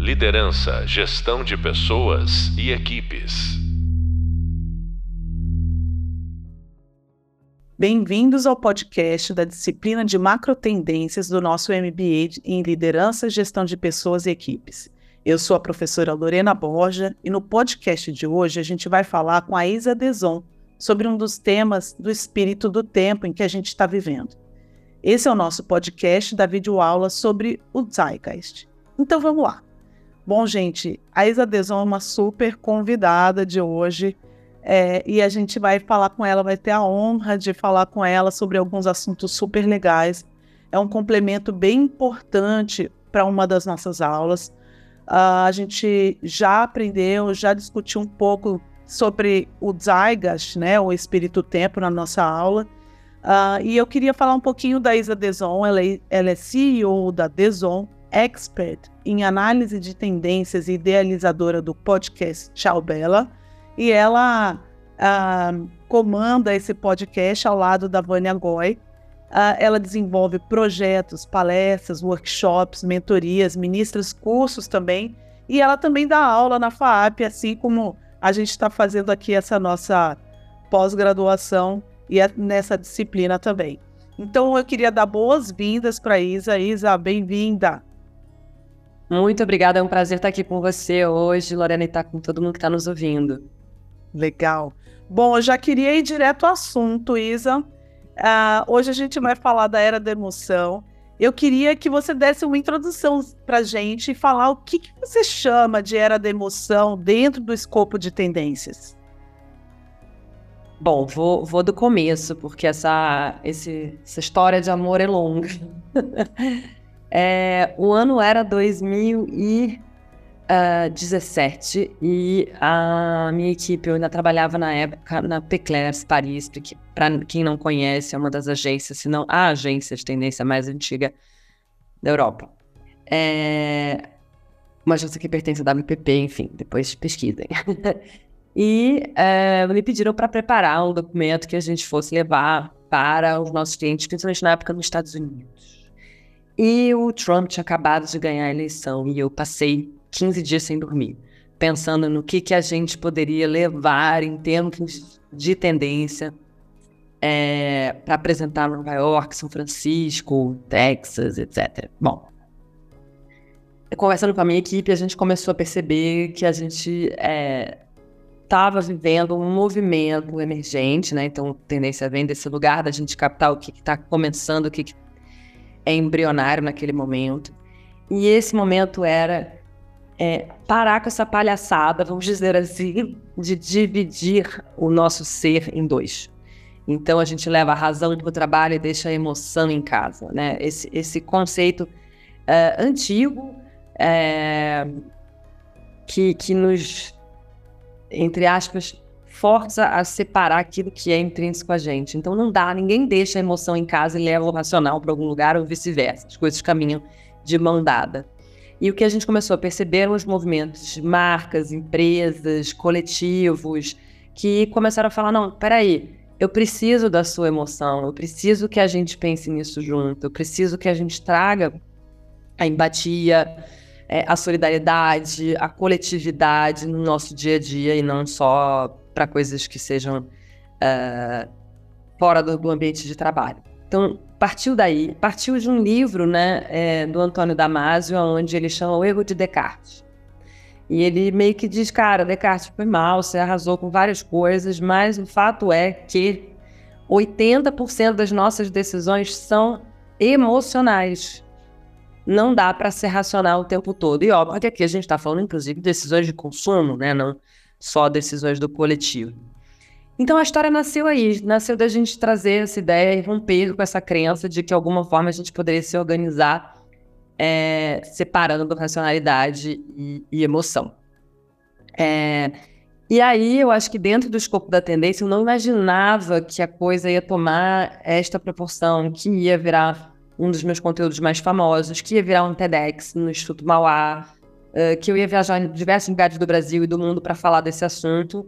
Liderança, gestão de pessoas e equipes. Bem-vindos ao podcast da disciplina de macrotendências do nosso MBA em Liderança, Gestão de Pessoas e Equipes. Eu sou a professora Lorena Borja e no podcast de hoje a gente vai falar com a Isa Deson sobre um dos temas do espírito do tempo em que a gente está vivendo. Esse é o nosso podcast da videoaula sobre o Zeitgeist. Então vamos lá. Bom, gente, a Isa Deson é uma super convidada de hoje é, e a gente vai falar com ela, vai ter a honra de falar com ela sobre alguns assuntos super legais. É um complemento bem importante para uma das nossas aulas. Uh, a gente já aprendeu, já discutiu um pouco sobre o Zygas, né, o espírito tempo na nossa aula. Uh, e eu queria falar um pouquinho da Isa Deson, ela é, ela é CEO da Deson, expert em análise de tendências e idealizadora do podcast Tchau Bela, e ela uh, comanda esse podcast ao lado da Vânia Goy. Uh, ela desenvolve projetos, palestras, workshops, mentorias, ministra cursos também, e ela também dá aula na FAAP, assim como a gente está fazendo aqui essa nossa pós-graduação e é nessa disciplina também. Então eu queria dar boas-vindas para Isa. Isa, bem-vinda. Muito obrigada, é um prazer estar aqui com você hoje, Lorena, e estar com todo mundo que está nos ouvindo. Legal. Bom, eu já queria ir direto ao assunto, Isa. Uh, hoje a gente vai falar da era da emoção. Eu queria que você desse uma introdução para a gente e falar o que, que você chama de era da emoção dentro do escopo de tendências. Bom, vou, vou do começo, porque essa, esse, essa história de amor é longa. É, o ano era 2017 e a minha equipe, eu ainda trabalhava na época na Peclers Paris, porque para quem não conhece, é uma das agências, se não a agência de tendência mais antiga da Europa. É, uma agência que pertence à WPP, enfim, depois pesquisem. e é, me pediram para preparar um documento que a gente fosse levar para os nossos clientes, principalmente na época nos Estados Unidos. E o Trump tinha acabado de ganhar a eleição e eu passei 15 dias sem dormir, pensando no que, que a gente poderia levar em termos de tendência é, para apresentar Nova York, São Francisco, Texas, etc. Bom, conversando com a minha equipe, a gente começou a perceber que a gente estava é, vivendo um movimento emergente, né? Então, tendência vem desse lugar da gente captar o que está começando, o que é embrionário naquele momento. E esse momento era é, parar com essa palhaçada, vamos dizer assim, de dividir o nosso ser em dois. Então a gente leva a razão para o trabalho e deixa a emoção em casa, né? Esse, esse conceito é, antigo é, que, que nos, entre aspas, força a separar aquilo que é intrínseco a gente. Então não dá, ninguém deixa a emoção em casa e leva o racional para algum lugar ou vice-versa. As coisas caminham de mão dada. E o que a gente começou a perceber eram os movimentos de marcas, empresas, coletivos, que começaram a falar: não, peraí, eu preciso da sua emoção, eu preciso que a gente pense nisso junto, eu preciso que a gente traga a empatia, é, a solidariedade, a coletividade no nosso dia a dia e não só para coisas que sejam uh, fora do, do, ambiente de trabalho. Então, partiu daí, partiu de um livro né, é, do Antônio Damasio, onde ele chama O Erro de Descartes. E ele meio que diz, cara, Descartes foi mal, você arrasou com várias coisas, mas o fato é que 80% das nossas decisões são emocionais. Não dá para ser racional o tempo todo. E óbvio que aqui a gente está falando, inclusive, de decisões de consumo, né? Não, só decisões do coletivo. Então a história nasceu aí, nasceu da gente trazer essa ideia e romper com essa crença de que alguma forma a gente poderia se organizar é, separando racionalidade e, e emoção. É, e aí eu acho que dentro do escopo da tendência eu não imaginava que a coisa ia tomar esta proporção, que ia virar um dos meus conteúdos mais famosos, que ia virar um TEDx no Instituto Mauá, uh, que eu ia viajar em diversos lugares do Brasil e do mundo para falar desse assunto.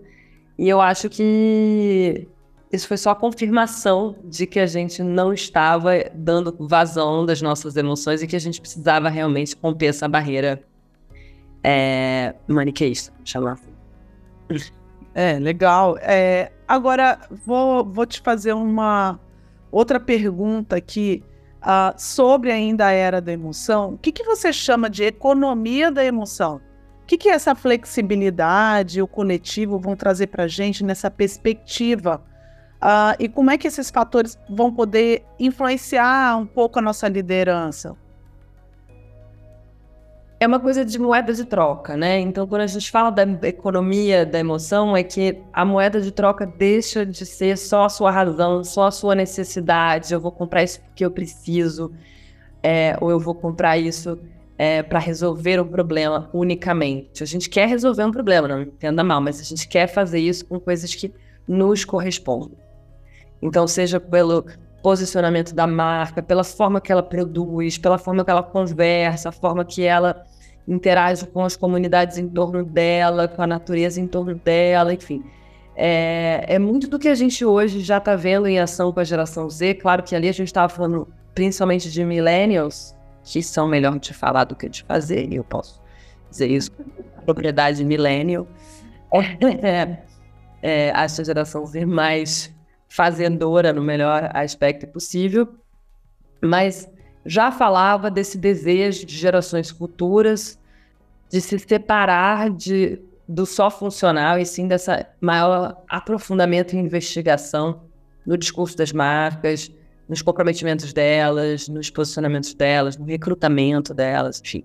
E eu acho que isso foi só a confirmação de que a gente não estava dando vazão das nossas emoções e que a gente precisava realmente romper essa barreira é, maniqueísta, chamar. É, legal. É, agora, vou, vou te fazer uma outra pergunta aqui uh, sobre ainda a era da emoção. O que, que você chama de economia da emoção? O que, que essa flexibilidade, o coletivo vão trazer para a gente nessa perspectiva? Uh, e como é que esses fatores vão poder influenciar um pouco a nossa liderança? É uma coisa de moeda de troca, né? Então, quando a gente fala da economia da emoção, é que a moeda de troca deixa de ser só a sua razão, só a sua necessidade. Eu vou comprar isso porque eu preciso, é, ou eu vou comprar isso é, para resolver um problema unicamente. A gente quer resolver um problema, não entenda mal, mas a gente quer fazer isso com coisas que nos correspondem. Então, seja pelo posicionamento da marca, pela forma que ela produz, pela forma que ela conversa, a forma que ela interage com as comunidades em torno dela, com a natureza em torno dela, enfim. É, é muito do que a gente hoje já está vendo em ação com a geração Z. Claro que ali a gente estava falando principalmente de millennials, que são melhor de falar do que de fazer, e eu posso dizer isso propriedade millennial. É, é, essa geração Z mais fazendora no melhor aspecto possível, mas já falava desse desejo de gerações futuras de se separar de, do só funcional e sim dessa maior aprofundamento e investigação no discurso das marcas, nos comprometimentos delas, nos posicionamentos delas, no recrutamento delas, enfim.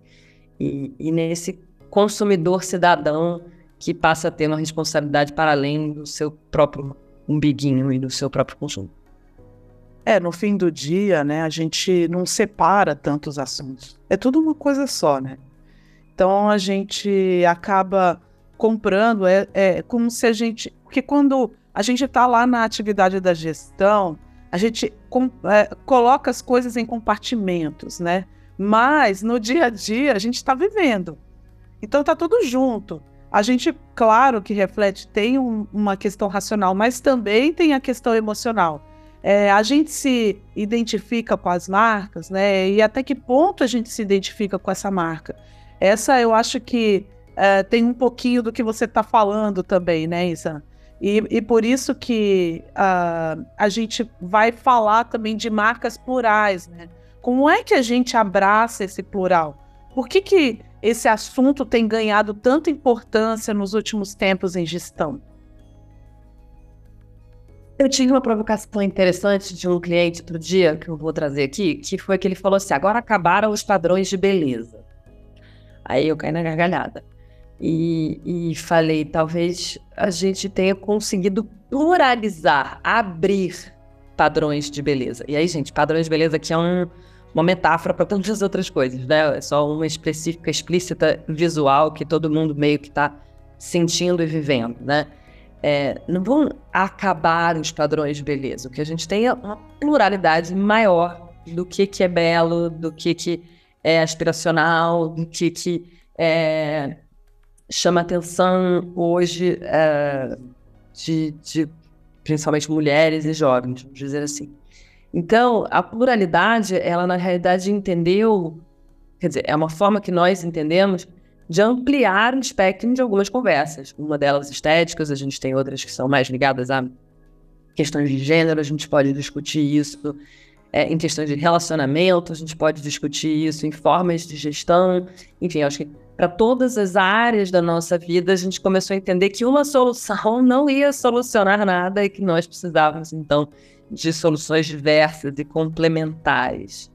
E, e nesse consumidor cidadão que passa a ter uma responsabilidade para além do seu próprio umbiguinho e do seu próprio consumo. É, no fim do dia, né, a gente não separa tantos assuntos. É tudo uma coisa só, né? Então a gente acaba comprando, é, é como se a gente. Porque quando a gente está lá na atividade da gestão, a gente com, é, coloca as coisas em compartimentos, né? Mas no dia a dia a gente está vivendo. Então tá tudo junto. A gente, claro que reflete, tem um, uma questão racional, mas também tem a questão emocional. É, a gente se identifica com as marcas, né? E até que ponto a gente se identifica com essa marca? Essa eu acho que é, tem um pouquinho do que você está falando também, né, Isa? E, e por isso que uh, a gente vai falar também de marcas plurais, né? Como é que a gente abraça esse plural? Por que, que esse assunto tem ganhado tanta importância nos últimos tempos em gestão? Eu tive uma provocação interessante de um cliente outro dia, que eu vou trazer aqui, que foi que ele falou assim: agora acabaram os padrões de beleza. Aí eu caí na gargalhada. E, e falei: talvez a gente tenha conseguido pluralizar, abrir padrões de beleza. E aí, gente, padrões de beleza aqui é um, uma metáfora para tantas outras coisas, né? É só uma específica, explícita, visual que todo mundo meio que está sentindo e vivendo, né? é, não vão acabar os padrões de beleza. O que a gente tem é uma pluralidade maior do que, que é belo, do que, que é aspiracional, do que, que é, chama atenção hoje é, de, de principalmente mulheres e jovens, vamos dizer assim. Então, a pluralidade, ela na realidade entendeu, quer dizer, é uma forma que nós entendemos de ampliar o espectro de algumas conversas. Uma delas estéticas, a gente tem outras que são mais ligadas a questões de gênero, a gente pode discutir isso é, em questões de relacionamento, a gente pode discutir isso em formas de gestão, enfim, acho que para todas as áreas da nossa vida, a gente começou a entender que uma solução não ia solucionar nada e que nós precisávamos, então, de soluções diversas e complementares.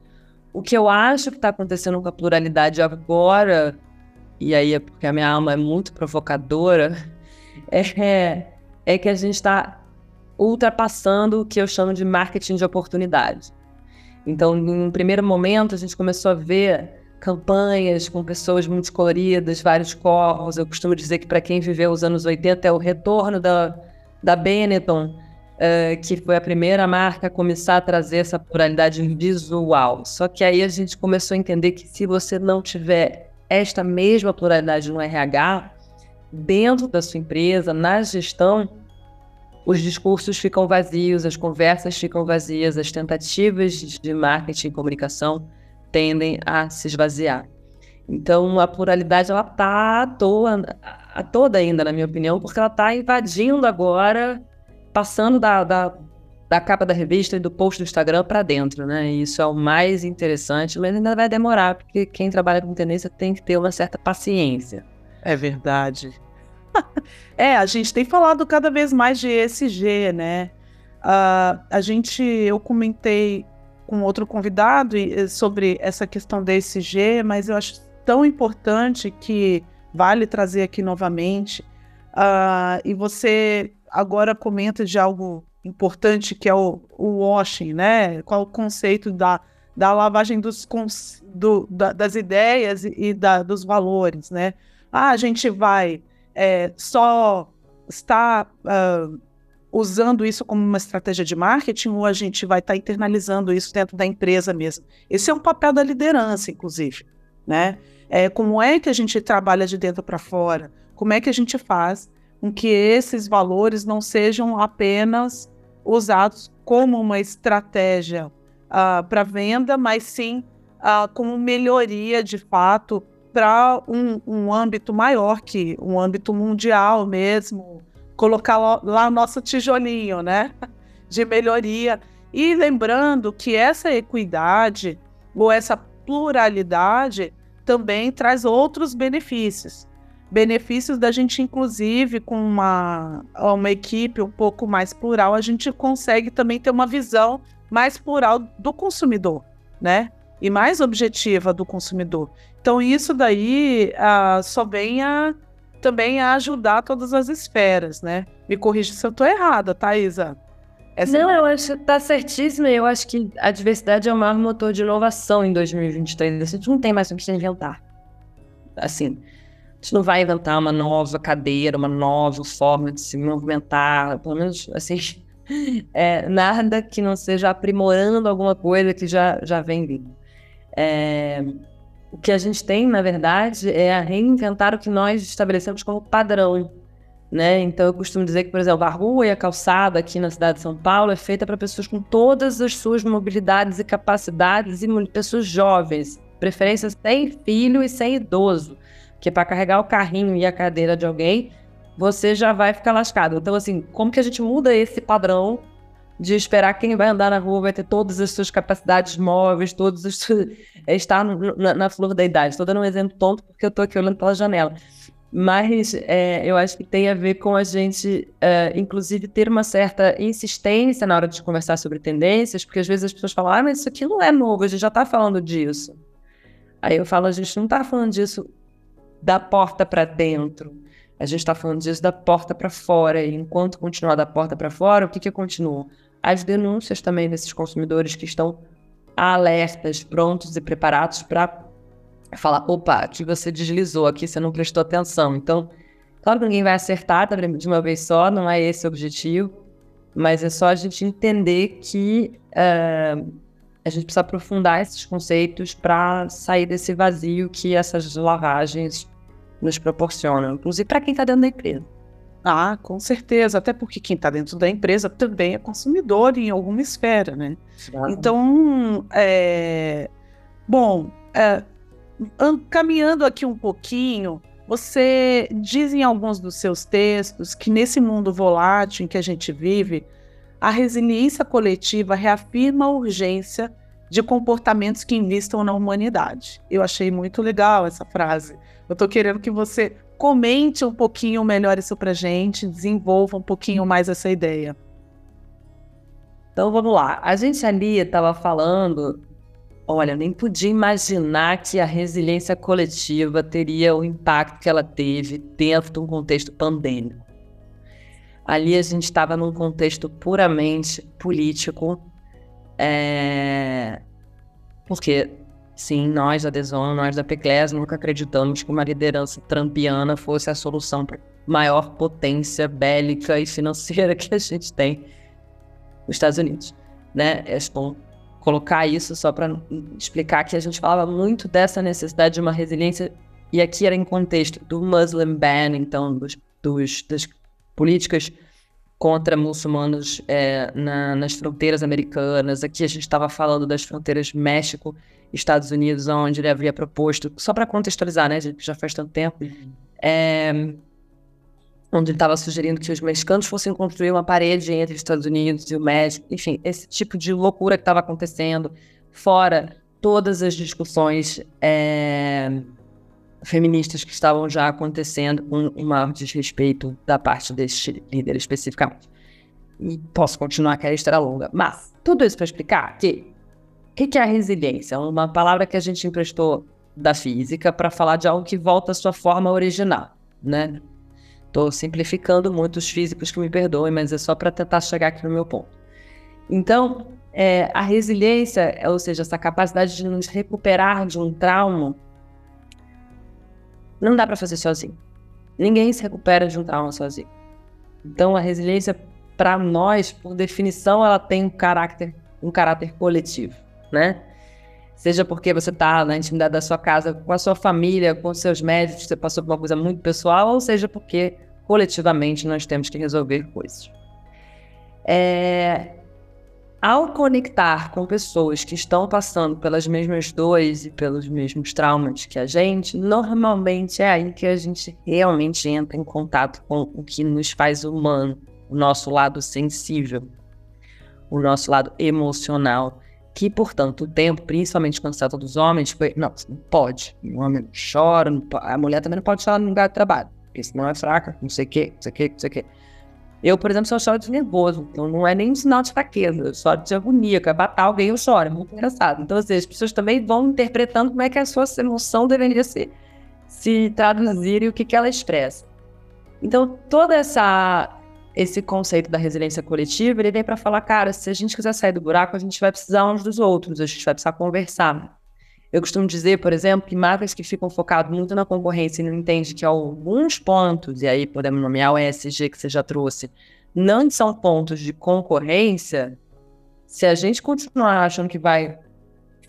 O que eu acho que está acontecendo com a pluralidade agora e aí é porque a minha alma é muito provocadora, é, é que a gente está ultrapassando o que eu chamo de marketing de oportunidade. Então, em um primeiro momento, a gente começou a ver campanhas com pessoas muito coloridas, vários corpos. Eu costumo dizer que para quem viveu os anos 80 é o retorno da, da Benetton, uh, que foi a primeira marca a começar a trazer essa pluralidade visual. Só que aí a gente começou a entender que se você não tiver esta mesma pluralidade no RH, dentro da sua empresa, na gestão, os discursos ficam vazios, as conversas ficam vazias, as tentativas de marketing e comunicação tendem a se esvaziar. Então, a pluralidade, ela está à toa, a toda ainda, na minha opinião, porque ela está invadindo agora, passando da, da, da, capa da revista e do post do Instagram para dentro, né? E isso é o mais interessante, mas ainda vai demorar, porque quem trabalha com tendência tem que ter uma certa paciência. É verdade. é, a gente tem falado cada vez mais de ESG, né? Uh, a gente, eu comentei com outro convidado sobre essa questão da ESG, mas eu acho tão importante que vale trazer aqui novamente. Uh, e você agora comenta de algo importante que é o, o washing, né? Qual o conceito da, da lavagem dos, do, da, das ideias e, da, dos valores, né? Ah, a gente vai é, só estar uh, usando isso como uma estratégia de marketing ou a gente vai estar internalizando isso dentro da empresa mesmo? Esse é um papel da liderança, inclusive, né? É, como é que a gente trabalha de dentro para fora? Como é que a gente faz com que esses valores não sejam apenas usados como uma estratégia uh, para venda, mas sim uh, como melhoria de fato para um, um âmbito maior que um âmbito mundial mesmo, colocar lá nosso tijolinho, né, de melhoria. E lembrando que essa equidade ou essa pluralidade também traz outros benefícios. Benefícios da gente, inclusive, com uma, uma equipe um pouco mais plural, a gente consegue também ter uma visão mais plural do consumidor, né? E mais objetiva do consumidor. Então, isso daí uh, só vem a, também a ajudar todas as esferas, né? Me corrija se eu estou errada, Thaisa. Essa... Não, eu acho que está certíssima. Eu acho que a diversidade é o maior motor de inovação em 2023. A gente não tem mais o que inventar. Assim, gente não vai inventar uma nova cadeira, uma nova forma de se movimentar. Pelo menos, assim, é, nada que não seja aprimorando alguma coisa que já, já vem vindo. É, o que a gente tem, na verdade, é a reinventar o que nós estabelecemos como padrão. Né? Então, eu costumo dizer que, por exemplo, a rua e a calçada aqui na cidade de São Paulo é feita para pessoas com todas as suas mobilidades e capacidades e pessoas jovens, preferência sem filho e sem idoso, que para carregar o carrinho e a cadeira de alguém, você já vai ficar lascado. Então, assim, como que a gente muda esse padrão de esperar que quem vai andar na rua vai ter todas as suas capacidades móveis, todos os é estar na, na, flor da idade. Estou dando um exemplo tonto porque eu estou aqui olhando pela janela. Mas é, eu acho que tem a ver com a gente, é, inclusive, ter uma certa insistência na hora de conversar sobre tendências, porque às vezes as pessoas falam, ah, mas isso aqui não é novo, a gente já está falando disso. Aí eu falo, a gente não está falando disso da porta para dentro, a gente está falando disso da porta para fora. E enquanto continuar da porta para fora, o que, que continua? as denúncias também desses consumidores que estão alertas, prontos e preparados para falar: opa, aqui você deslizou, aqui você não prestou atenção. Então, claro que ninguém vai acertar de uma vez só, não é esse o objetivo, mas é só a gente entender que uh, a gente precisa aprofundar esses conceitos para sair desse vazio que essas lavagens nos proporcionam, inclusive para quem está dentro da empresa. Ah, com certeza, até porque quem está dentro da empresa também é consumidor em alguma esfera, né? Então, é... bom, é... caminhando aqui um pouquinho, você diz em alguns dos seus textos que nesse mundo volátil em que a gente vive, a resiliência coletiva reafirma a urgência de comportamentos que investam na humanidade. Eu achei muito legal essa frase. Eu estou querendo que você comente um pouquinho melhor isso para gente, desenvolva um pouquinho mais essa ideia. Então vamos lá. A gente ali estava falando, olha, nem podia imaginar que a resiliência coletiva teria o impacto que ela teve dentro de um contexto pandêmico. Ali a gente estava num contexto puramente político, é... porque Sim, nós da Deson, nós da PECLES, nunca acreditamos que uma liderança trampiana fosse a solução para a maior potência bélica e financeira que a gente tem nos Estados Unidos. Né? É bom colocar isso só para explicar que a gente falava muito dessa necessidade de uma resiliência, e aqui era em contexto do Muslim ban, então, dos, dos das políticas contra muçulmanos é, na, nas fronteiras americanas. Aqui a gente estava falando das fronteiras México, Estados Unidos, onde ele havia proposto, só para contextualizar, né, gente, já faz tanto tempo, é, onde ele estava sugerindo que os mexicanos fossem construir uma parede entre os Estados Unidos e o México, enfim, esse tipo de loucura que estava acontecendo, fora todas as discussões é, feministas que estavam já acontecendo com um maior desrespeito da parte deste líder especificamente. E posso continuar que a história é longa, mas tudo isso para explicar que o que, que, é a resiliência? Uma palavra que a gente emprestou da física para falar de algo que volta à sua forma original, né? Estou simplificando muito os físicos que me perdoem, mas é só para tentar chegar aqui no meu ponto. Então, é, a resiliência, ou seja, essa capacidade de nos recuperar de um trauma, não dá para fazer sozinho. Ninguém se recupera de um trauma sozinho. Então, a resiliência, para nós, por definição, ela tem um caráter, um caráter coletivo, né? Seja porque você está na intimidade da sua casa, com a sua família, com seus médicos, você passou por uma coisa muito pessoal, ou seja porque coletivamente nós temos que resolver coisas. É, ao conectar com pessoas que estão passando pelas mesmas dores e pelos mesmos traumas que a gente, normalmente é aí que a gente realmente entra em contato com o que nos faz humano, o nosso lado sensível, o nosso lado emocional, que por tanto tempo, principalmente quando se trata dos homens, foi, não, você não pode, o homem não chora, não a mulher também não pode chorar no lugar de trabalho, porque senão é fraca, não sei o quê, não sei o quê, não sei o quê. Eu, por exemplo, sou choro de nervoso, então não é nem um sinal de fraqueza, eu choro de agonia, que é batar alguém eu choro, é muito engraçado. Então, assim, as pessoas também vão interpretando como é que a sua emoção deveria se, se traduzir e o que, que ela expressa. Então, todo essa, esse conceito da resiliência coletiva, ele vem para falar, cara, se a gente quiser sair do buraco, a gente vai precisar uns dos outros, a gente vai precisar conversar. Eu costumo dizer, por exemplo, que marcas que ficam focadas muito na concorrência e não entendem que alguns pontos, e aí podemos nomear o ESG que você já trouxe, não são pontos de concorrência, se a gente continuar achando que vai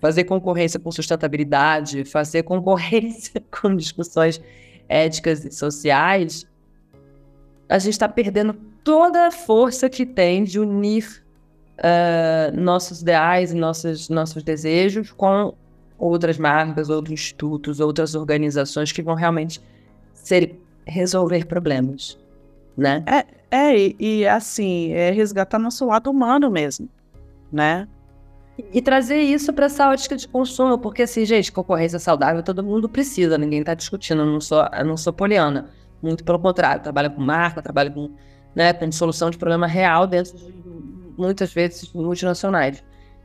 fazer concorrência com sustentabilidade, fazer concorrência com discussões éticas e sociais, a gente está perdendo toda a força que tem de unir uh, nossos ideais e nossos, nossos desejos com outras marcas, outros institutos, outras organizações que vão realmente ser, resolver problemas, né? É, é e, e assim, é resgatar nosso lado humano mesmo, né? E, e trazer isso para essa ótica de consumo, porque assim, gente, concorrência saudável todo mundo precisa, ninguém está discutindo, eu não sou, eu não sou poliana, muito pelo contrário, trabalho com marca, trabalho com, né, com solução de problema real dentro de muitas vezes multinacionais.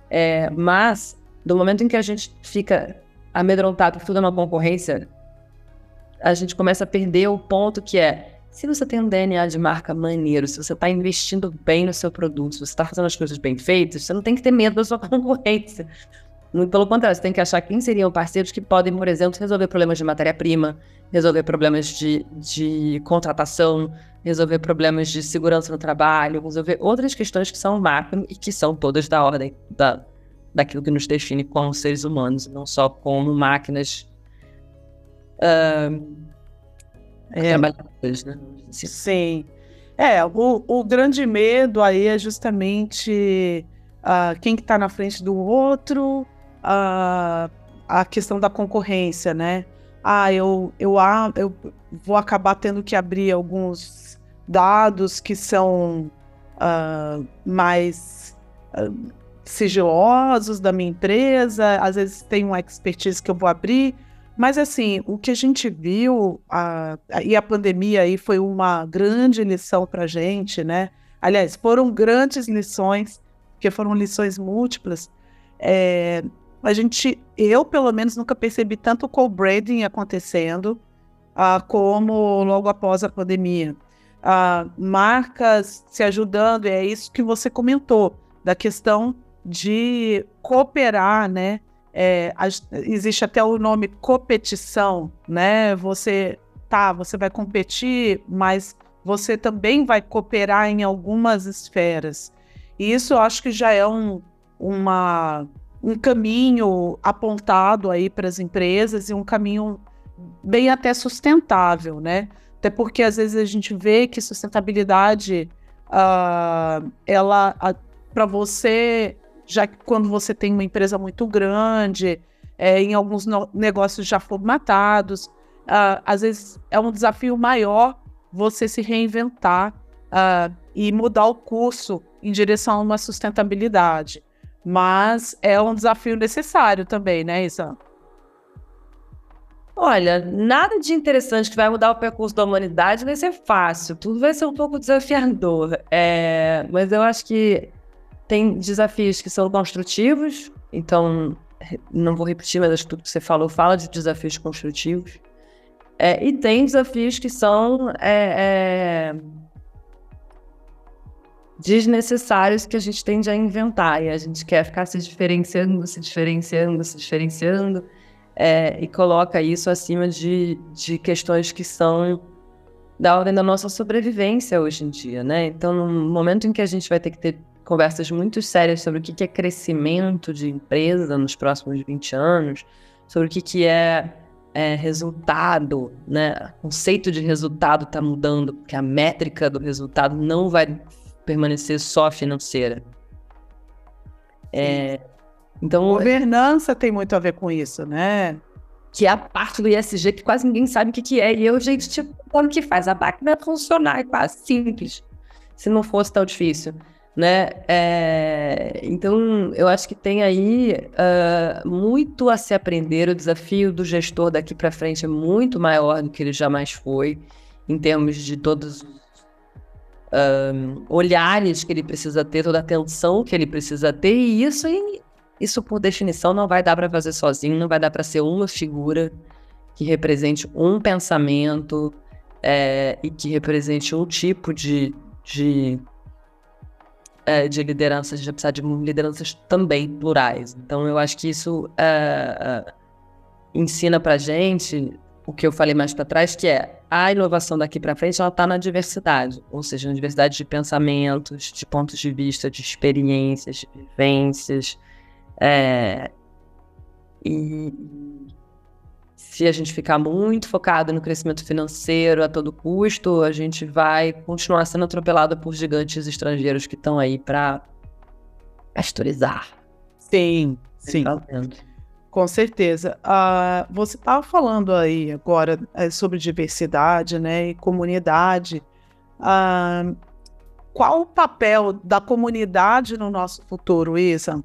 É, mas do momento em que a gente fica amedrontado por tudo é uma concorrência, a gente começa a perder o ponto que é se você tem um DNA de marca maneiro, se você está investindo bem no seu produto, se você está fazendo as coisas bem feitas, você não tem que ter medo da sua concorrência. Muito pelo contrário, você tem que achar quem seriam parceiros que podem, por exemplo, resolver problemas de matéria-prima, resolver problemas de, de contratação, resolver problemas de segurança no trabalho, resolver outras questões que são macro e que são todas da ordem da, daquilo que nos define como seres humanos, não só como máquinas uh, é, trabalhadoras, né? Sim. Sim. É, o, o grande medo aí é justamente uh, quem que está na frente do outro, uh, a questão da concorrência, né? Ah, eu, eu, eu vou acabar tendo que abrir alguns dados que são uh, mais sigilosos da minha empresa, às vezes tem uma expertise que eu vou abrir, mas assim, o que a gente viu, a, a, e a pandemia aí foi uma grande lição para a gente, né? Aliás, foram grandes lições, porque foram lições múltiplas. É, a gente, eu pelo menos nunca percebi tanto co-branding acontecendo uh, como logo após a pandemia. Uh, marcas se ajudando, é isso que você comentou, da questão de cooperar, né? É, existe até o nome competição, né? Você tá, você vai competir, mas você também vai cooperar em algumas esferas. E isso eu acho que já é um, uma, um caminho apontado aí para as empresas e um caminho bem até sustentável, né? Até porque às vezes a gente vê que sustentabilidade uh, ela para você, já que quando você tem uma empresa muito grande, é, em alguns no negócios já formatados, uh, às vezes é um desafio maior você se reinventar uh, e mudar o curso em direção a uma sustentabilidade. Mas é um desafio necessário também, né, Isa? Olha, nada de interessante que vai mudar o percurso da humanidade vai ser fácil, tudo vai ser um pouco desafiador. É, mas eu acho que tem desafios que são construtivos, então não vou repetir, mas acho que tudo que você falou fala de desafios construtivos. É, e tem desafios que são é, é desnecessários que a gente tende a inventar e a gente quer ficar se diferenciando, se diferenciando, se diferenciando é, e coloca isso acima de, de questões que são da ordem da nossa sobrevivência hoje em dia, né? Então, no momento em que a gente vai ter que ter conversas muito sérias sobre o que é crescimento de empresa nos próximos 20 anos, sobre o que é, é resultado, né? O conceito de resultado está mudando, porque a métrica do resultado não vai permanecer só financeira. É, então, governança tem muito a ver com isso, né? Que é a parte do ISG que quase ninguém sabe o que, que é. E eu, gente, tipo, como que faz a máquina funcionar? É quase simples. Se não fosse tão difícil, né? É... Então, eu acho que tem aí uh, muito a se aprender. O desafio do gestor daqui para frente é muito maior do que ele jamais foi, em termos de todos os um, olhares que ele precisa ter, toda a atenção que ele precisa ter, e isso, isso por definição não vai dar para fazer sozinho, não vai dar para ser uma figura que represente um pensamento é, e que represente um tipo de, de, é, de liderança, a gente vai precisar de lideranças também plurais. Então eu acho que isso é, é ensina para gente o que eu falei mais para trás, que é a inovação daqui para frente, ela está na diversidade, ou seja, na diversidade de pensamentos, de pontos de vista, de experiências, de vivências. É... E se a gente ficar muito focado no crescimento financeiro a todo custo, a gente vai continuar sendo atropelado por gigantes estrangeiros que estão aí para pastorizar. Sim, sim. Com certeza. Uh, você estava falando aí agora é, sobre diversidade né, e comunidade. Uh, qual o papel da comunidade no nosso futuro, Isa?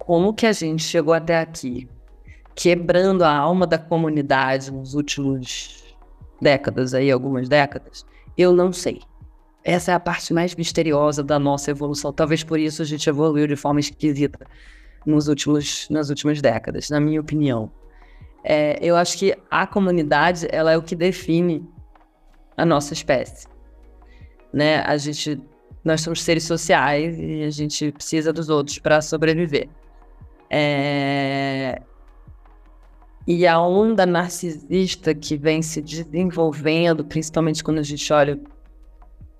Como que a gente chegou até aqui? Quebrando a alma da comunidade nos últimos décadas, aí, algumas décadas? Eu não sei. Essa é a parte mais misteriosa da nossa evolução. Talvez por isso a gente evoluiu de forma esquisita nos últimos, nas últimas décadas, na minha opinião. É, eu acho que a comunidade ela é o que define a nossa espécie. Né? A gente, nós somos seres sociais e a gente precisa dos outros para sobreviver. É... E a onda narcisista que vem se desenvolvendo, principalmente quando a gente olha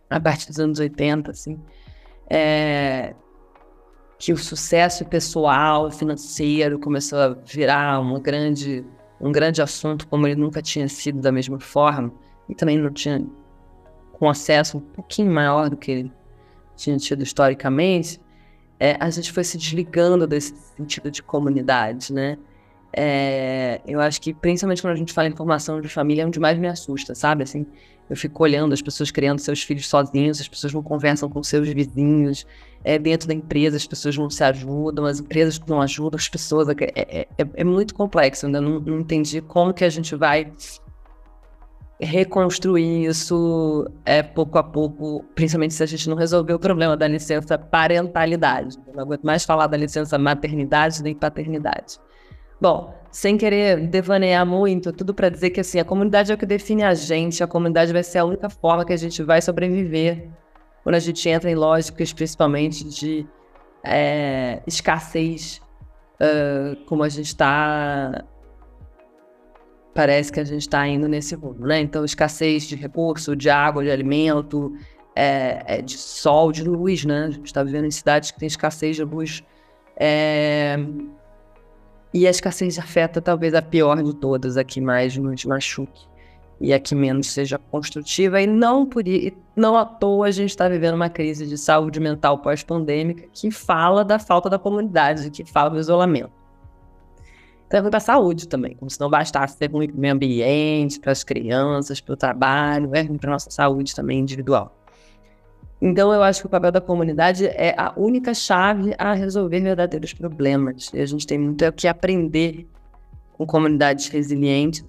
a partir dos anos 80, assim, é, que o sucesso pessoal, financeiro começou a virar uma grande, um grande assunto, como ele nunca tinha sido da mesma forma, e também não tinha com acesso um pouquinho maior do que ele tinha tido historicamente, é, a gente foi se desligando desse sentido de comunidade, né? É, eu acho que, principalmente quando a gente fala em formação de família, é onde mais me assusta, sabe? Assim, eu fico olhando as pessoas criando seus filhos sozinhos, as pessoas não conversam com seus vizinhos, é, dentro da empresa as pessoas não se ajudam, as empresas não ajudam as pessoas. É, é, é, é muito complexo, ainda não, não, entendi como que a gente vai reconstruir isso é, pouco a pouco, principalmente se a gente não resolver o problema da licença parentalidade. Eu não aguento mais falar da licença maternidade nem paternidade. Bom, sem querer devanear muito, tudo para dizer que assim, a comunidade é o que define a gente, a comunidade vai ser a única forma que a gente vai sobreviver quando a gente entra em lógicas, principalmente de é, escassez, uh, como a gente está. Parece que a gente está indo nesse rumo, né? Então, escassez de recurso, de água, de alimento, é, é de sol, de luz, né? A gente está vivendo em cidades que tem escassez de luz. É, e a escassez afeta talvez a pior de todas, aqui mais nos machuque. e a que menos seja construtiva, e não por não à toa a gente está vivendo uma crise de saúde mental pós-pandêmica que fala da falta da comunidade, que fala do isolamento. Então é ruim para a saúde também, como se não bastasse ser ruim para o meio ambiente, para as crianças, para o trabalho, é ruim para a nossa saúde também individual. Então eu acho que o papel da comunidade é a única chave a resolver verdadeiros problemas. E a gente tem muito o que aprender com comunidades resilientes,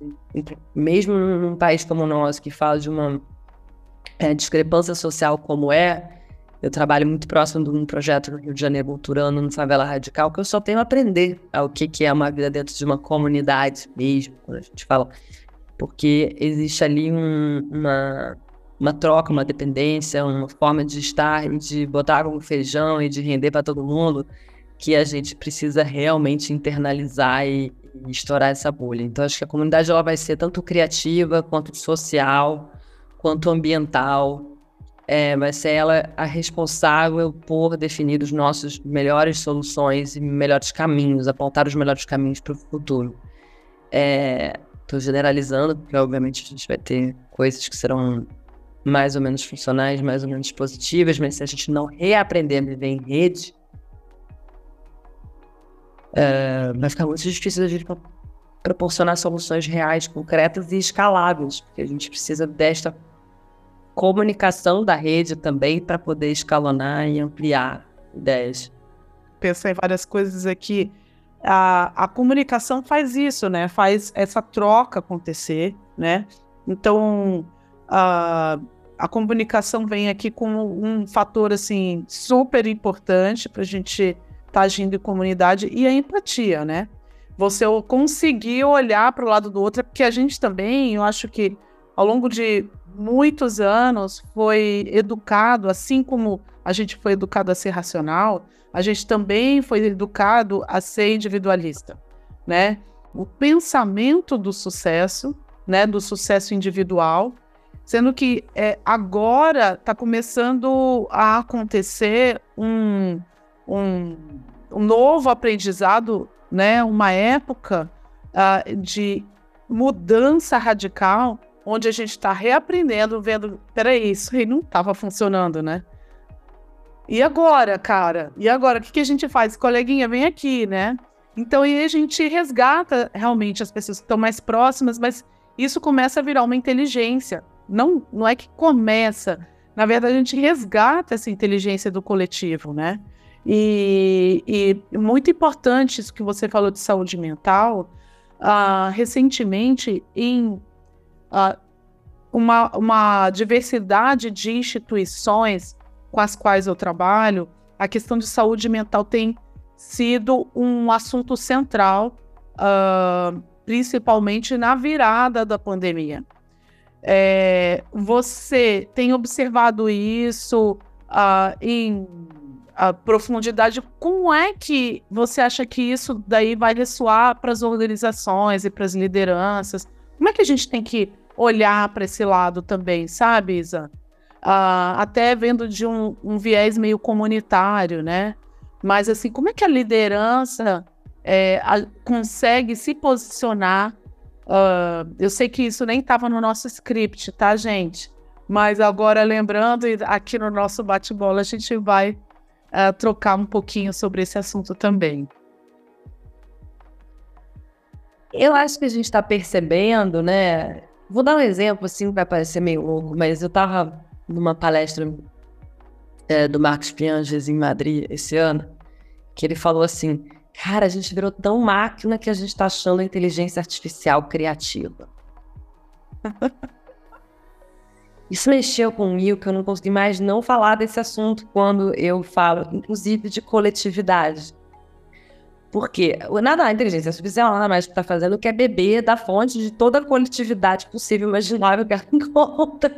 mesmo num país como o nosso, que fala de uma é, discrepância social como é, eu trabalho muito próximo de um projeto no Rio de Janeiro, Culturano, no Favela Radical, que eu só tenho a aprender o que, que é uma vida dentro de uma comunidade mesmo, quando a gente fala. Porque existe ali um, uma, uma troca, uma dependência, uma forma de estar de botar um feijão e de render para todo mundo, que a gente precisa realmente internalizar e, e estourar essa bolha. Então, acho que a comunidade ela vai ser tanto criativa, quanto social, quanto ambiental. É, vai ser ela a responsável por definir os nossos melhores soluções e melhores caminhos, apontar os melhores caminhos para o futuro. Estou é, generalizando, porque obviamente a gente vai ter coisas que serão mais ou menos funcionais, mais ou menos positivas, mas se a gente não reaprender a viver em rede, é, vai ficar muito difícil a gente proporcionar soluções reais, concretas e escaláveis, porque a gente precisa desta comunicação da rede também para poder escalonar e ampliar ideias. Pensar em várias coisas aqui. A, a comunicação faz isso, né? Faz essa troca acontecer, né? Então, a, a comunicação vem aqui como um fator assim super importante para a gente tá agindo em comunidade e a empatia, né? Você conseguir olhar para o lado do outro, é porque a gente também, eu acho que ao longo de muitos anos foi educado, assim como a gente foi educado a ser racional, a gente também foi educado a ser individualista, né? O pensamento do sucesso, né, do sucesso individual, sendo que é, agora está começando a acontecer um, um, um novo aprendizado, né, uma época uh, de mudança radical, onde a gente está reaprendendo, vendo, peraí, isso aí não estava funcionando, né? E agora, cara? E agora, o que, que a gente faz? Coleguinha, vem aqui, né? Então, aí a gente resgata realmente as pessoas que estão mais próximas, mas isso começa a virar uma inteligência. Não, não é que começa, na verdade, a gente resgata essa inteligência do coletivo, né? E, e muito importante isso que você falou de saúde mental. Uh, recentemente, em uh, uma, uma diversidade de instituições com as quais eu trabalho, a questão de saúde mental tem sido um assunto central, uh, principalmente na virada da pandemia. É, você tem observado isso uh, em a profundidade, como é que você acha que isso daí vai ressoar para as organizações e para as lideranças? Como é que a gente tem que olhar para esse lado também, sabe, Isa? Uh, até vendo de um, um, viés meio comunitário, né? Mas assim, como é que a liderança é, a, consegue se posicionar? Uh, eu sei que isso nem estava no nosso script, tá, gente? Mas agora lembrando, aqui no nosso bate-bola a gente vai uh, trocar um pouquinho sobre esse assunto também. Eu acho que a gente está percebendo, né? Vou dar um exemplo, assim, vai parecer meio louco, mas eu estava numa palestra é, do Marcos Pianges em Madrid esse ano, que ele falou assim: Cara, a gente virou tão máquina que a gente está achando a inteligência artificial criativa. Isso mexeu comigo que eu não consegui mais não falar desse assunto quando eu falo, inclusive, de coletividade. Porque nada, a inteligência artificial nada mais está fazendo que é beber da fonte de toda a coletividade possível, imaginável que ela encontra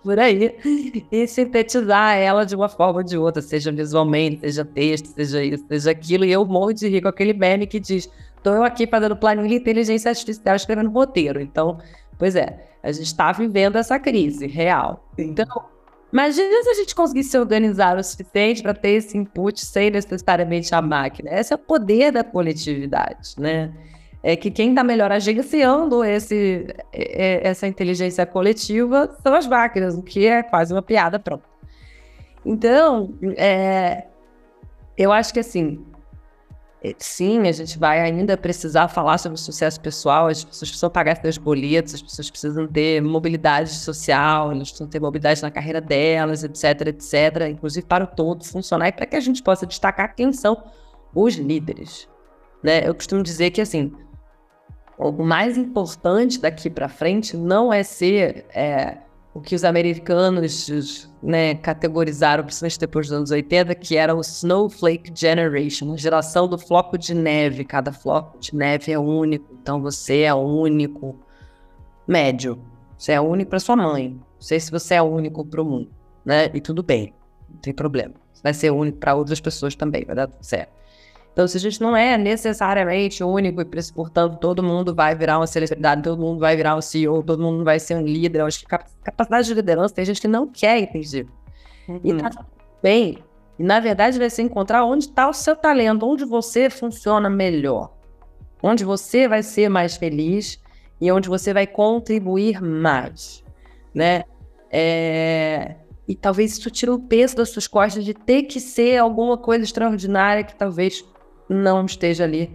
por aí e sintetizar ela de uma forma ou de outra, seja visualmente, seja texto, seja isso, seja aquilo. E eu morro de rir com aquele meme que diz: estou eu aqui fazendo planilha inteligência artificial escrevendo roteiro. Então, pois é, a gente está vivendo essa crise real. Sim. Então, imagina se a gente conseguisse se organizar o suficiente para ter esse input sem necessariamente a máquina. Esse é o poder da coletividade, né? é que quem está melhor agenciando esse, essa inteligência coletiva são as máquinas, o que é quase uma piada pronta. Então, é, eu acho que assim, é, sim, a gente vai ainda precisar falar sobre sucesso pessoal, as pessoas precisam pagar seus boletos, as pessoas precisam ter mobilidade social, elas precisam ter mobilidade na carreira delas, etc, etc, inclusive para o todo funcionar e para que a gente possa destacar quem são os líderes. Né? Eu costumo dizer que, assim, o mais importante daqui para frente não é ser é, o que os americanos né, categorizaram, principalmente depois dos anos 80, que era o Snowflake Generation, a geração do floco de neve. Cada floco de neve é único, então você é único médio. Você é único para sua mãe. Não sei se você é único para o mundo, né? E tudo bem, não tem problema. Você vai ser único para outras pessoas também, vai dar tudo certo. Então, se a gente não é necessariamente único e, portanto, todo mundo vai virar uma celebridade, todo mundo vai virar um CEO, todo mundo vai ser um líder, eu acho que capacidade de liderança tem gente que não quer entender. Uhum. E tá bem. E, na verdade, vai ser encontrar onde está o seu talento, onde você funciona melhor, onde você vai ser mais feliz e onde você vai contribuir mais, né? É... E talvez isso tire o peso das suas costas de ter que ser alguma coisa extraordinária que talvez não esteja ali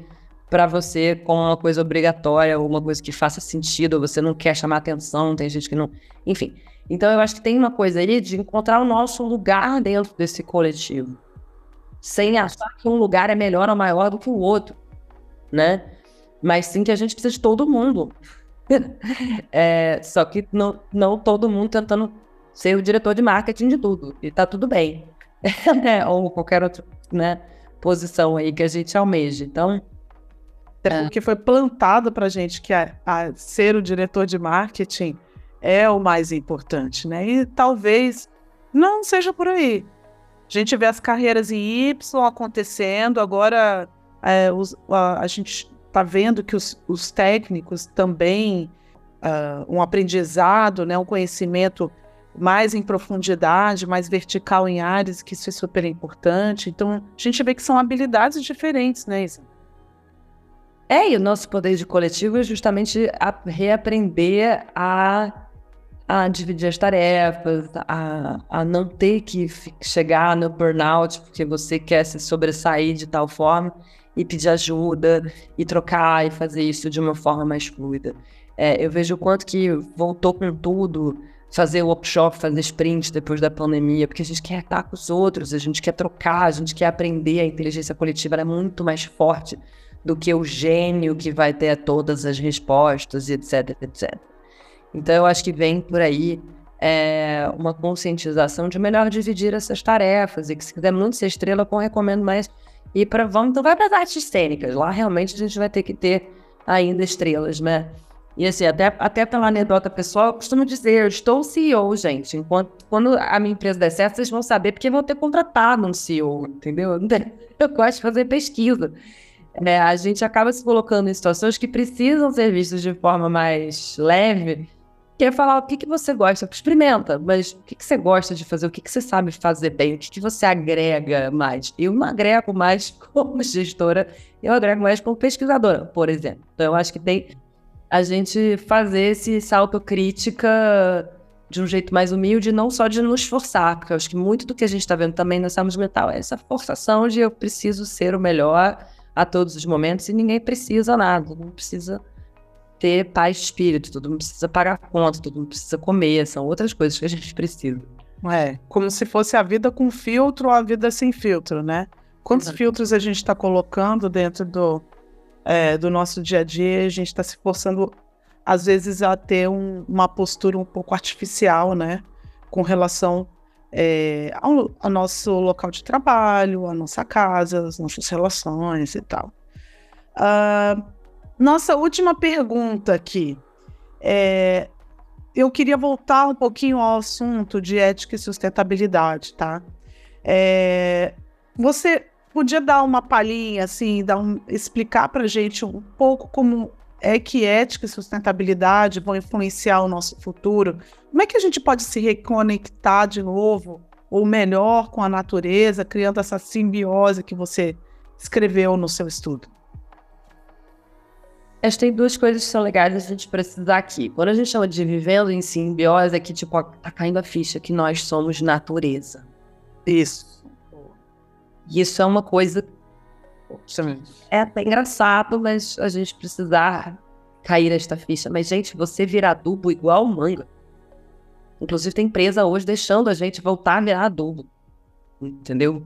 para você com uma coisa obrigatória, ou uma coisa que faça sentido, ou você não quer chamar atenção, tem gente que não. Enfim. Então eu acho que tem uma coisa aí de encontrar o nosso lugar dentro desse coletivo. Sem achar que um lugar é melhor ou maior do que o outro, né? Mas sim que a gente precisa de todo mundo. é, só que não, não todo mundo tentando ser o diretor de marketing de tudo. E tá tudo bem. É, ou qualquer outro, né? Posição aí que a gente almeja. Então. É porque foi plantado para a gente que a, a ser o diretor de marketing é o mais importante, né? E talvez não seja por aí. A gente vê as carreiras em Y acontecendo, agora é, os, a, a, gente está vendo que os, os técnicos também, uh, um aprendizado, né, um conhecimento mais em profundidade, mais vertical em áreas, que isso é super importante. Então, a gente vê que são habilidades diferentes, né, Isa? É, e o nosso poder de coletivo é justamente a reaprender a, a dividir as tarefas, a, a não ter que chegar no burnout porque você quer se sobressair de tal forma e pedir ajuda e trocar e fazer isso de uma forma mais fluida. É, eu vejo o quanto que voltou com tudo, fazer workshop, fazer sprint depois da pandemia, porque a gente quer estar com os outros, a gente quer trocar, a gente quer aprender. A inteligência coletiva é muito mais forte do que o gênio que vai ter todas as respostas, etc, etc. Então, eu acho que vem por aí é, uma conscientização de melhor dividir essas tarefas e que se quiser muito ser estrela, eu recomendo mais ir para vamos, então vai para as artes cênicas. Lá realmente a gente vai ter que ter ainda estrelas, né? E assim, até, até pela anedota pessoal, eu costumo dizer, eu estou CEO, gente. Enquanto quando a minha empresa der certo, vocês vão saber porque vão ter contratado um CEO, entendeu? Eu gosto de fazer pesquisa. É, a gente acaba se colocando em situações que precisam ser vistas de forma mais leve, que é falar o que, que você gosta, experimenta, mas o que, que você gosta de fazer, o que, que você sabe fazer bem, o que, que você agrega mais. Eu não agrego mais como gestora, eu agrego mais como pesquisadora, por exemplo. Então, eu acho que tem a gente fazer esse salto crítica de um jeito mais humilde, não só de nos forçar, porque eu acho que muito do que a gente está vendo também na saúde mental é essa forçação de eu preciso ser o melhor a todos os momentos e ninguém precisa nada, não precisa ter paz de espírito, todo mundo precisa pagar conta, todo mundo precisa comer, são outras coisas que a gente precisa. É, como se fosse a vida com filtro ou a vida sem filtro, né? Quantos Exato. filtros a gente está colocando dentro do, é, do nosso dia a dia, a gente está se forçando, às vezes, a ter um, uma postura um pouco artificial, né? Com relação é, ao, ao, nosso local de trabalho, à nossa casa, às nossas relações e tal. Uh, nossa última pergunta aqui. É, eu queria voltar um pouquinho ao assunto de ética e sustentabilidade, tá? É, você podia dar uma palhinha, assim, dar um, explicar para a gente um pouco como é que ética e sustentabilidade vão influenciar o nosso futuro? Como é que a gente pode se reconectar de novo, ou melhor, com a natureza, criando essa simbiose que você escreveu no seu estudo? Acho que tem duas coisas que são legais a gente precisar aqui. Quando a gente chama de vivendo em simbiose, é que, tipo, tá caindo a ficha que nós somos natureza. Isso. E isso é uma coisa. É até engraçado, mas a gente precisar cair esta ficha. Mas, gente, você virar adubo igual manga. Inclusive, tem empresa hoje deixando a gente voltar a virar adubo. Entendeu?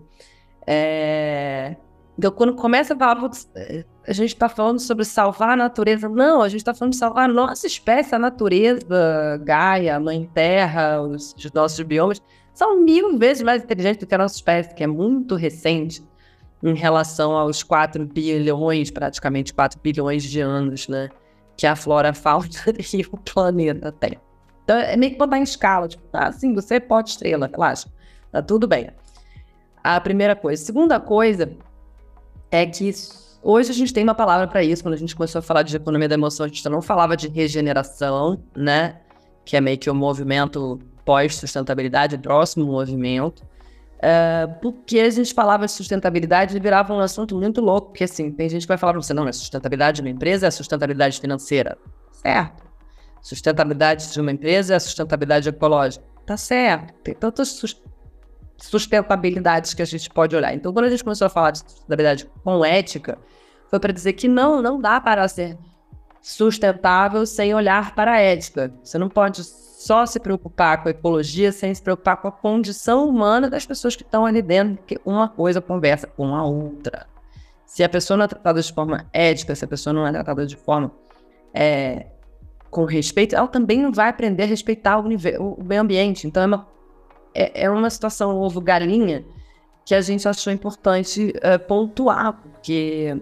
É... Então, quando começa a falar, a gente está falando sobre salvar a natureza. Não, a gente está falando de salvar a nossa espécie, a natureza, Gaia, a Mãe Terra, os, os nossos biomas. São mil vezes mais inteligentes do que a nossa espécie, que é muito recente em relação aos 4 bilhões, praticamente 4 bilhões de anos, né? Que a flora, a fauna e o planeta tem. Então, é meio que botar em escala, tipo, ah, sim, você pode estrela, relaxa, tá tudo bem. A primeira coisa. Segunda coisa é que hoje a gente tem uma palavra para isso. Quando a gente começou a falar de economia da emoção, a gente não falava de regeneração, né? Que é meio que o um movimento pós-sustentabilidade, próximo movimento. Uh, porque a gente falava de sustentabilidade e virava um assunto muito louco, porque assim, tem gente que vai falar para você, não, é sustentabilidade de uma empresa, é sustentabilidade financeira. Certo. Sustentabilidade de uma empresa é sustentabilidade ecológica. Tá certo. Tem tantas sustentabilidades que a gente pode olhar. Então, quando a gente começou a falar de sustentabilidade com ética, foi para dizer que não, não dá para ser sustentável sem olhar para a ética. Você não pode só se preocupar com a ecologia sem se preocupar com a condição humana das pessoas que estão ali dentro, porque uma coisa conversa com a outra. Se a pessoa não é tratada de forma ética, se a pessoa não é tratada de forma é, com respeito, ela também não vai aprender a respeitar o, o meio ambiente. Então, é uma é, é uma situação ovo-galinha que a gente achou importante uh, pontuar, porque,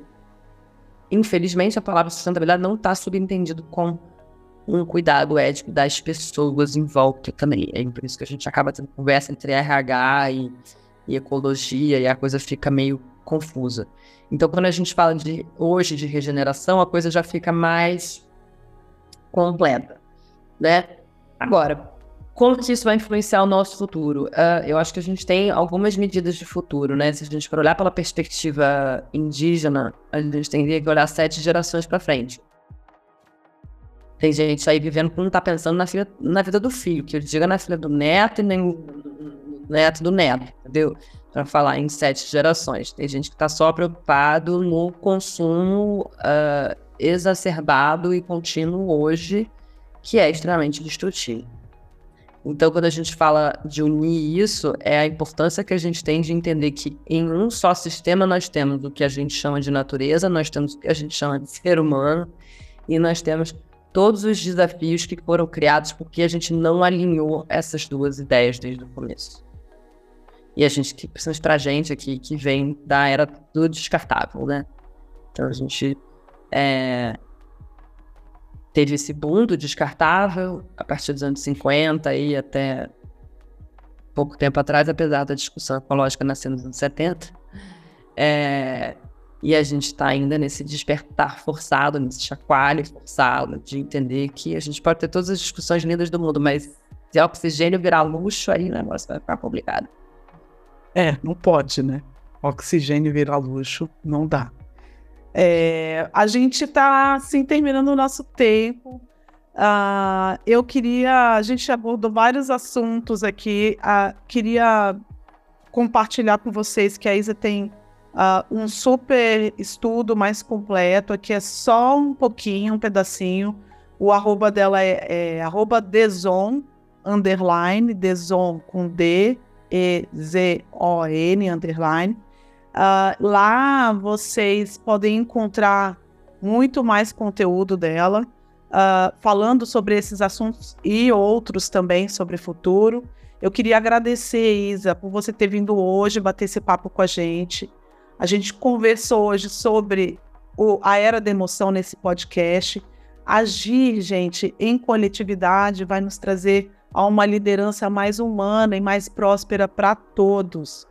infelizmente, a palavra sustentabilidade não está subentendido com um cuidado ético das pessoas em volta também. É por isso que a gente acaba tendo conversa entre RH e, e ecologia e a coisa fica meio confusa. Então, quando a gente fala de hoje de regeneração, a coisa já fica mais completa, né? Agora, como isso vai influenciar o nosso futuro? Uh, eu acho que a gente tem algumas medidas de futuro, né? Se a gente for olhar pela perspectiva indígena, a gente teria que olhar sete gerações para frente. Tem gente aí vivendo que não está pensando na, filha, na vida do filho, que eu diga na filha do neto e nem no neto do neto, entendeu? Para falar em sete gerações. Tem gente que está só preocupado no consumo uh, exacerbado e contínuo hoje, que é extremamente destrutivo. Então, quando a gente fala de unir isso, é a importância que a gente tem de entender que em um só sistema nós temos o que a gente chama de natureza, nós temos o que a gente chama de ser humano, e nós temos todos os desafios que foram criados porque a gente não alinhou essas duas ideias desde o começo. E a gente, principalmente pra gente aqui, que vem da era do descartável, né? Então a gente é, teve esse boom do descartável a partir dos anos 50 e até pouco tempo atrás, apesar da discussão ecológica nascendo nos anos 70. É, e a gente está ainda nesse despertar forçado, nesse chacoalho forçado, de entender que a gente pode ter todas as discussões lindas do mundo, mas se oxigênio virar luxo, aí o negócio vai ficar complicado. É, não pode, né? Oxigênio virar luxo, não dá. É, a gente está assim terminando o nosso tempo. Uh, eu queria, a gente abordou vários assuntos aqui. Uh, queria compartilhar com vocês que a Isa tem uh, um super estudo mais completo. Aqui é só um pouquinho, um pedacinho. O arroba dela é, é arroba deson, underline, deson com D, E, Z, O, N, underline. Uh, lá vocês podem encontrar muito mais conteúdo dela, uh, falando sobre esses assuntos e outros também sobre futuro. Eu queria agradecer, Isa, por você ter vindo hoje bater esse papo com a gente. A gente conversou hoje sobre o, a era da emoção nesse podcast. Agir, gente, em coletividade vai nos trazer a uma liderança mais humana e mais próspera para todos.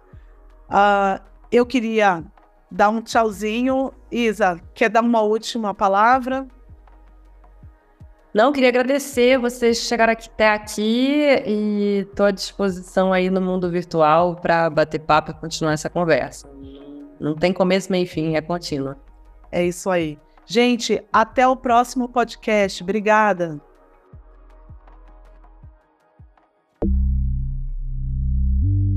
Uh, eu queria dar um tchauzinho. Isa, quer dar uma última palavra? Não, queria agradecer vocês chegaram aqui, até aqui e estou à disposição aí no mundo virtual para bater papo e continuar essa conversa. Não tem começo, meio e fim, é contínua. É isso aí. Gente, até o próximo podcast. Obrigada.